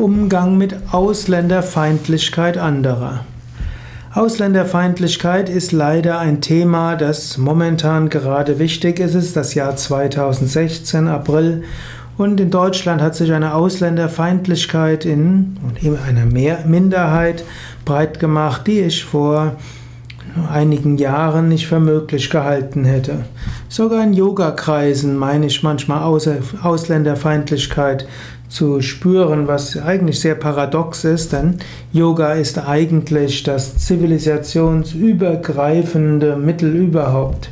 Umgang mit Ausländerfeindlichkeit anderer. Ausländerfeindlichkeit ist leider ein Thema, das momentan gerade wichtig ist. Es ist das Jahr 2016, April. Und in Deutschland hat sich eine Ausländerfeindlichkeit in, in einer Mehr Minderheit breit gemacht, die ich vor einigen Jahren nicht für möglich gehalten hätte. Sogar in Yogakreisen meine ich manchmal Ausländerfeindlichkeit zu spüren, was eigentlich sehr paradox ist, denn Yoga ist eigentlich das zivilisationsübergreifende Mittel überhaupt.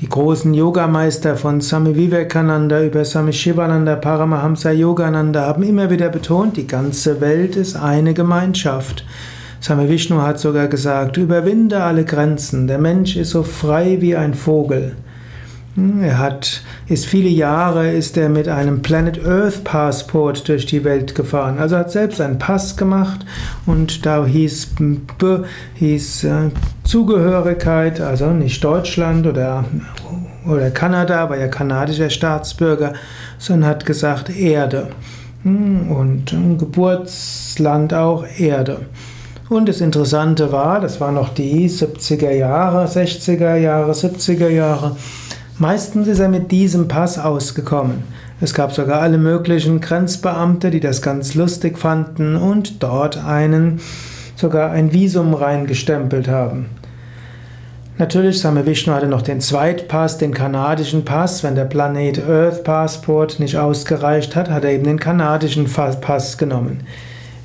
Die großen Yogameister von Swami Vivekananda über Swami Shivananda, Paramahamsa Yogananda haben immer wieder betont, die ganze Welt ist eine Gemeinschaft. Swami Vishnu hat sogar gesagt, überwinde alle Grenzen, der Mensch ist so frei wie ein Vogel. Hm, er hat, ist viele Jahre ist er mit einem Planet Earth Passport durch die Welt gefahren. Also hat selbst einen Pass gemacht und da hieß, hieß äh, Zugehörigkeit, also nicht Deutschland oder, oder Kanada, war ja kanadischer Staatsbürger, sondern hat gesagt Erde. Hm, und Geburtsland auch Erde. Und das Interessante war, das war noch die 70er Jahre, 60er Jahre, 70er Jahre. Meistens ist er mit diesem Pass ausgekommen. Es gab sogar alle möglichen Grenzbeamte, die das ganz lustig fanden und dort einen, sogar ein Visum reingestempelt haben. Natürlich, Same Vishnu hatte noch den Zweitpass, den kanadischen Pass. Wenn der Planet Earth Passport nicht ausgereicht hat, hat er eben den kanadischen Pass genommen.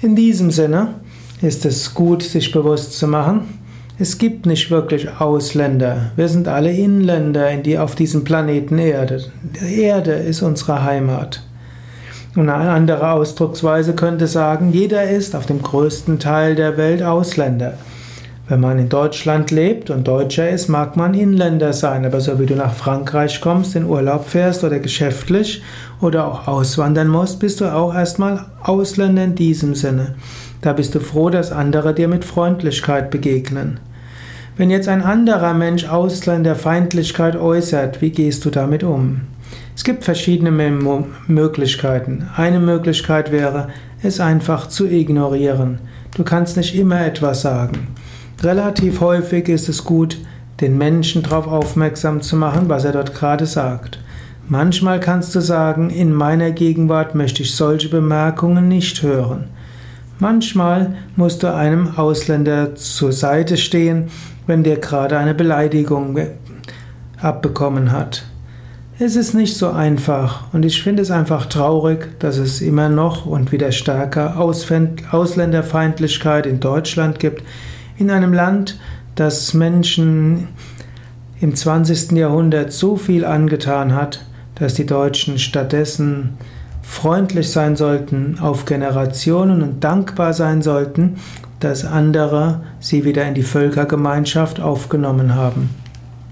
In diesem Sinne, ist es gut, sich bewusst zu machen, es gibt nicht wirklich Ausländer. Wir sind alle Inländer in die, auf diesem Planeten Erde. Die Erde ist unsere Heimat. Und eine andere Ausdrucksweise könnte sagen, jeder ist auf dem größten Teil der Welt Ausländer. Wenn man in Deutschland lebt und Deutscher ist, mag man Inländer sein, aber so wie du nach Frankreich kommst, in Urlaub fährst oder geschäftlich oder auch auswandern musst, bist du auch erstmal Ausländer in diesem Sinne. Da bist du froh, dass andere dir mit Freundlichkeit begegnen. Wenn jetzt ein anderer Mensch Ausländerfeindlichkeit äußert, wie gehst du damit um? Es gibt verschiedene Möglichkeiten. Eine Möglichkeit wäre, es einfach zu ignorieren. Du kannst nicht immer etwas sagen. Relativ häufig ist es gut, den Menschen darauf aufmerksam zu machen, was er dort gerade sagt. Manchmal kannst du sagen, in meiner Gegenwart möchte ich solche Bemerkungen nicht hören. Manchmal musst du einem Ausländer zur Seite stehen, wenn der gerade eine Beleidigung abbekommen hat. Es ist nicht so einfach und ich finde es einfach traurig, dass es immer noch und wieder stärker Ausländerfeindlichkeit in Deutschland gibt, in einem Land, das Menschen im 20. Jahrhundert so viel angetan hat, dass die Deutschen stattdessen freundlich sein sollten auf Generationen und dankbar sein sollten, dass andere sie wieder in die Völkergemeinschaft aufgenommen haben.